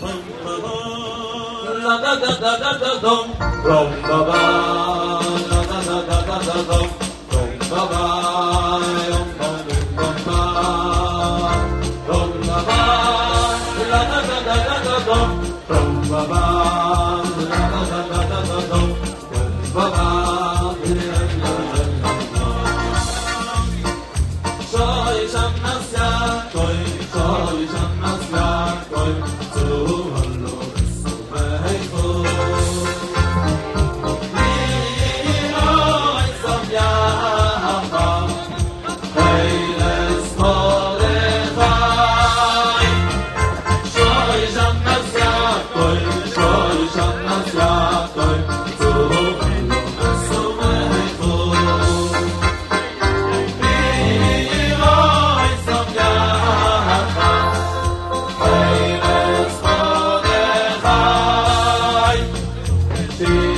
La see.